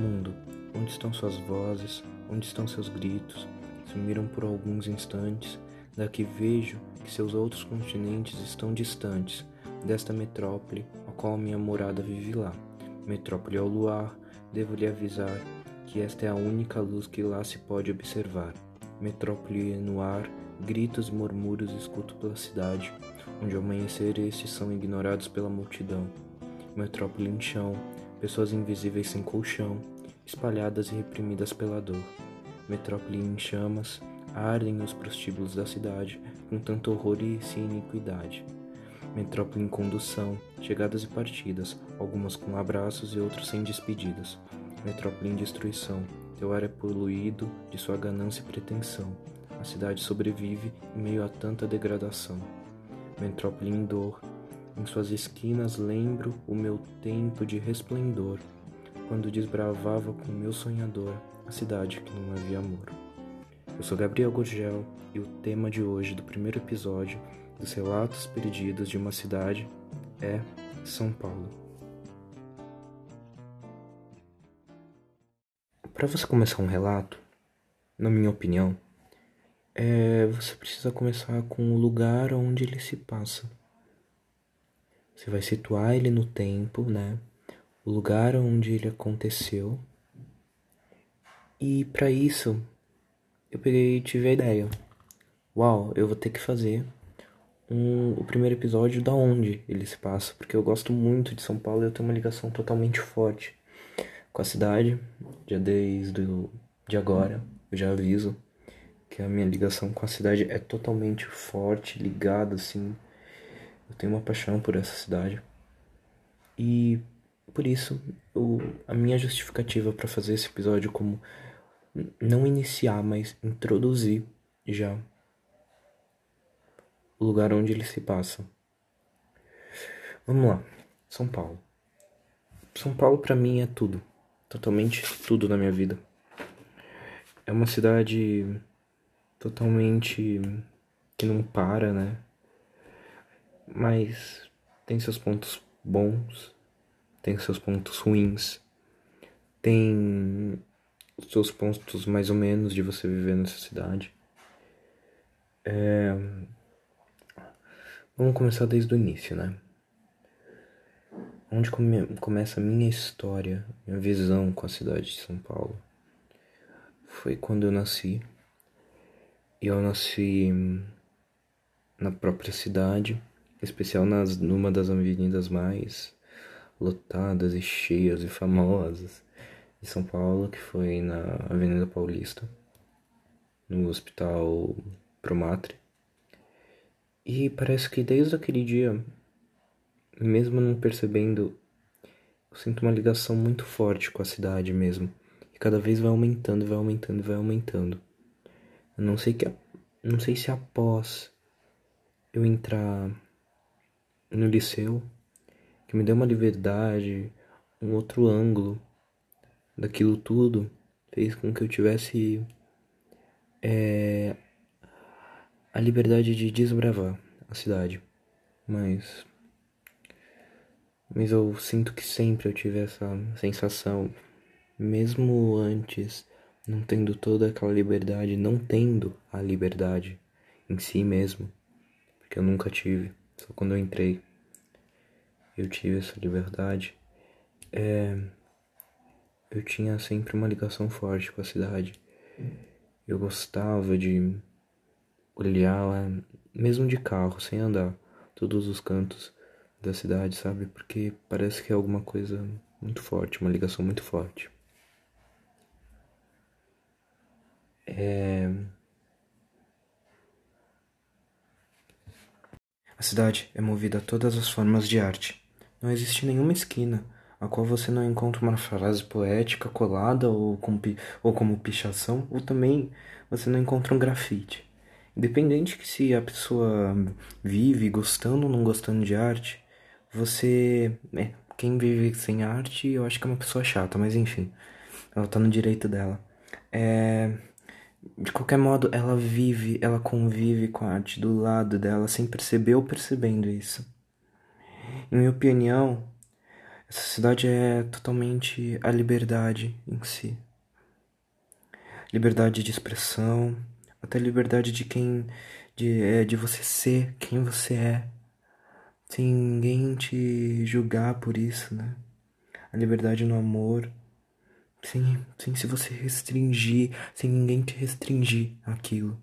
Mundo, onde estão suas vozes? Onde estão seus gritos? Sumiram por alguns instantes. Daqui vejo que seus outros continentes estão distantes desta metrópole, a qual minha morada vive lá. Metrópole ao luar, devo lhe avisar que esta é a única luz que lá se pode observar. Metrópole no ar, gritos e murmúrios escuto pela cidade, onde ao amanhecer estes são ignorados pela multidão. Metrópole em chão, pessoas invisíveis sem colchão, espalhadas e reprimidas pela dor. Metrópole em chamas, ardem os prostíbulos da cidade, com tanto horror e iniquidade. Metrópole em condução, chegadas e partidas, algumas com abraços e outros sem despedidas. Metrópole em destruição, teu ar é poluído de sua ganância e pretensão. A cidade sobrevive em meio a tanta degradação. Metrópole em dor, em suas esquinas lembro o meu tempo de resplendor, quando desbravava com meu sonhador a cidade que não havia amor. Eu sou Gabriel Gurgel e o tema de hoje do primeiro episódio dos Relatos Perdidos de uma Cidade é São Paulo. Para você começar um relato, na minha opinião, é, você precisa começar com o lugar onde ele se passa. Você vai situar ele no tempo, né? O lugar onde ele aconteceu. E para isso, eu peguei e tive a ideia. Uau, eu vou ter que fazer um, o primeiro episódio da onde ele se passa, porque eu gosto muito de São Paulo e eu tenho uma ligação totalmente forte com a cidade, já desde o, de agora, eu já aviso que a minha ligação com a cidade é totalmente forte, ligada assim. Eu tenho uma paixão por essa cidade. E por isso, eu, a minha justificativa para fazer esse episódio como não iniciar, mas introduzir já o lugar onde ele se passa. Vamos lá, São Paulo. São Paulo para mim é tudo, totalmente tudo na minha vida. É uma cidade totalmente que não para, né? Mas tem seus pontos bons, tem seus pontos ruins, tem seus pontos mais ou menos de você viver nessa cidade. É... Vamos começar desde o início, né? Onde come começa a minha história, minha visão com a cidade de São Paulo. Foi quando eu nasci. E eu nasci na própria cidade, especial nas, numa das avenidas mais lotadas e cheias e famosas de São Paulo, que foi na Avenida Paulista, no Hospital Promatre. E parece que desde aquele dia, mesmo não percebendo, eu sinto uma ligação muito forte com a cidade mesmo. E cada vez vai aumentando, vai aumentando, vai aumentando. Eu não sei que não sei se após eu entrar no liceu, que me deu uma liberdade, um outro ângulo daquilo tudo, fez com que eu tivesse é, a liberdade de desbravar a cidade. Mas. Mas eu sinto que sempre eu tive essa sensação, mesmo antes, não tendo toda aquela liberdade, não tendo a liberdade em si mesmo, porque eu nunca tive, só quando eu entrei eu tive essa liberdade. É, eu tinha sempre uma ligação forte com a cidade. Eu gostava de olhar mesmo de carro, sem andar, todos os cantos da cidade, sabe? Porque parece que é alguma coisa muito forte, uma ligação muito forte. É... A cidade é movida a todas as formas de arte. Não existe nenhuma esquina a qual você não encontra uma frase poética colada ou, com, ou como pichação, ou também você não encontra um grafite. Independente que se a pessoa vive gostando ou não gostando de arte, você. É, quem vive sem arte, eu acho que é uma pessoa chata, mas enfim, ela tá no direito dela. É, de qualquer modo, ela vive, ela convive com a arte do lado dela sem perceber ou percebendo isso. Em minha opinião, Essa cidade é totalmente a liberdade em si. Liberdade de expressão, até liberdade de quem de, é, de você ser quem você é, sem ninguém te julgar por isso, né? A liberdade no amor, sem, sem se você restringir, sem ninguém te restringir aquilo.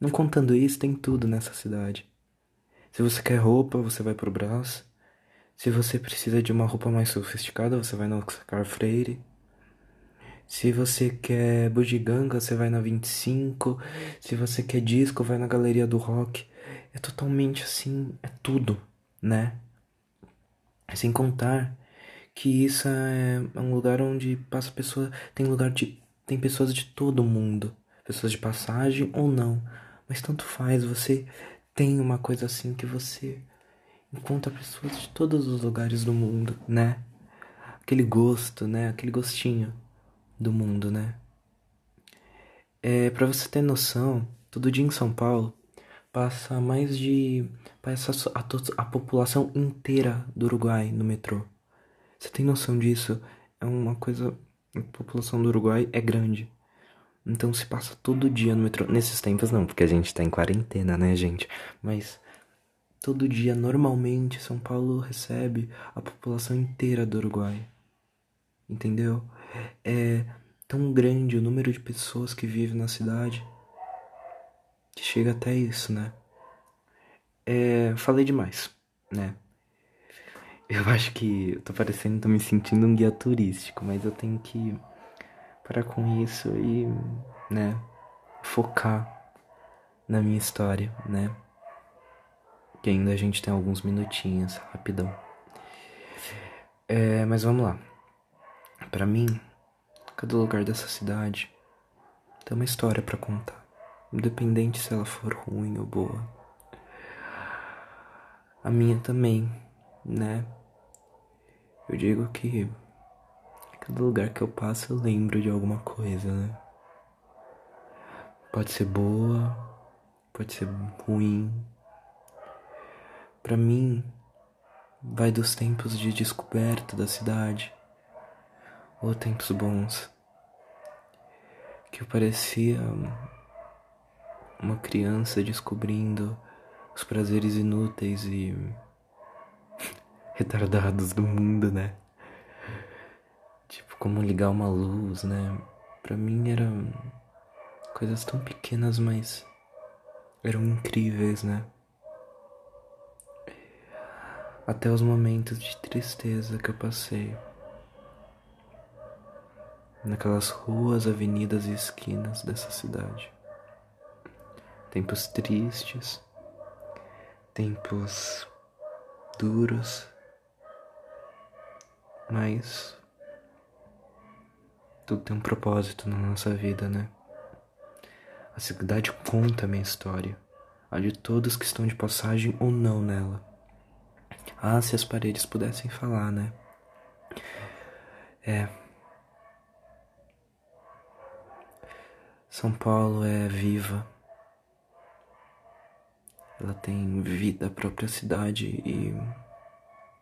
Não contando isso, tem tudo nessa cidade. Se você quer roupa, você vai pro Brás. Se você precisa de uma roupa mais sofisticada, você vai no Oscar Freire. Se você quer bugiganga, você vai na 25. Se você quer disco, vai na Galeria do Rock. É totalmente assim, é tudo, né? Sem contar que isso é um lugar onde passa pessoa, tem lugar de tem pessoas de todo mundo, pessoas de passagem ou não, mas tanto faz, você tem uma coisa assim que você encontra pessoas de todos os lugares do mundo, né? Aquele gosto, né? Aquele gostinho do mundo, né? É, para você ter noção, todo dia em São Paulo passa mais de passa a, a população inteira do Uruguai no metrô. Você tem noção disso? É uma coisa a população do Uruguai é grande. Então se passa todo dia no metrô. Nesses tempos não, porque a gente tá em quarentena, né, gente? Mas todo dia, normalmente, São Paulo recebe a população inteira do Uruguai. Entendeu? É tão grande o número de pessoas que vivem na cidade que chega até isso, né? É, falei demais, né? Eu acho que tô parecendo, tô me sentindo um guia turístico, mas eu tenho que parar com isso e, né, focar na minha história, né? Que ainda a gente tem alguns minutinhos, rapidão. É, mas vamos lá. Para mim, cada lugar dessa cidade tem uma história para contar, independente se ela for ruim ou boa. A minha também, né? Eu digo que Cada lugar que eu passo eu lembro de alguma coisa, né? Pode ser boa, pode ser ruim. Para mim, vai dos tempos de descoberta da cidade ou tempos bons que eu parecia uma criança descobrindo os prazeres inúteis e retardados do mundo, né? Tipo, como ligar uma luz, né? Pra mim eram coisas tão pequenas, mas eram incríveis, né? Até os momentos de tristeza que eu passei. Naquelas ruas, avenidas e esquinas dessa cidade. Tempos tristes, tempos duros, mas tudo tem um propósito na nossa vida, né? A cidade conta a minha história, a de todos que estão de passagem ou não nela. Ah, se as paredes pudessem falar, né? É. São Paulo é viva. Ela tem vida, a própria cidade e.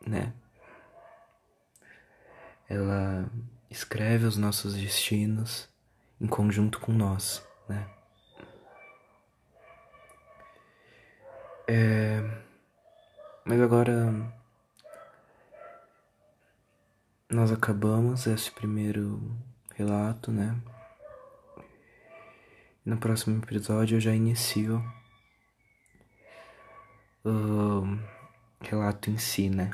né? Ela escreve os nossos destinos em conjunto com nós, né? É... Mas agora nós acabamos esse primeiro relato, né? No próximo episódio eu já inicio o relato em si, né?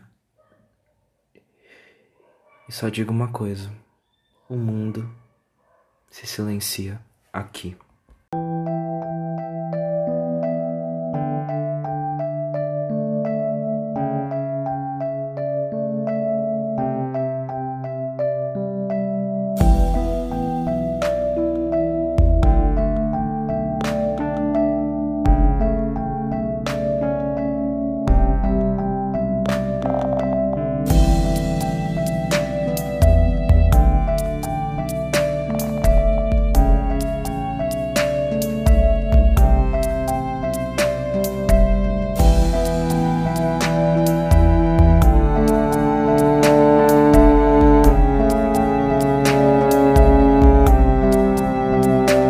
E só digo uma coisa: o mundo se silencia aqui.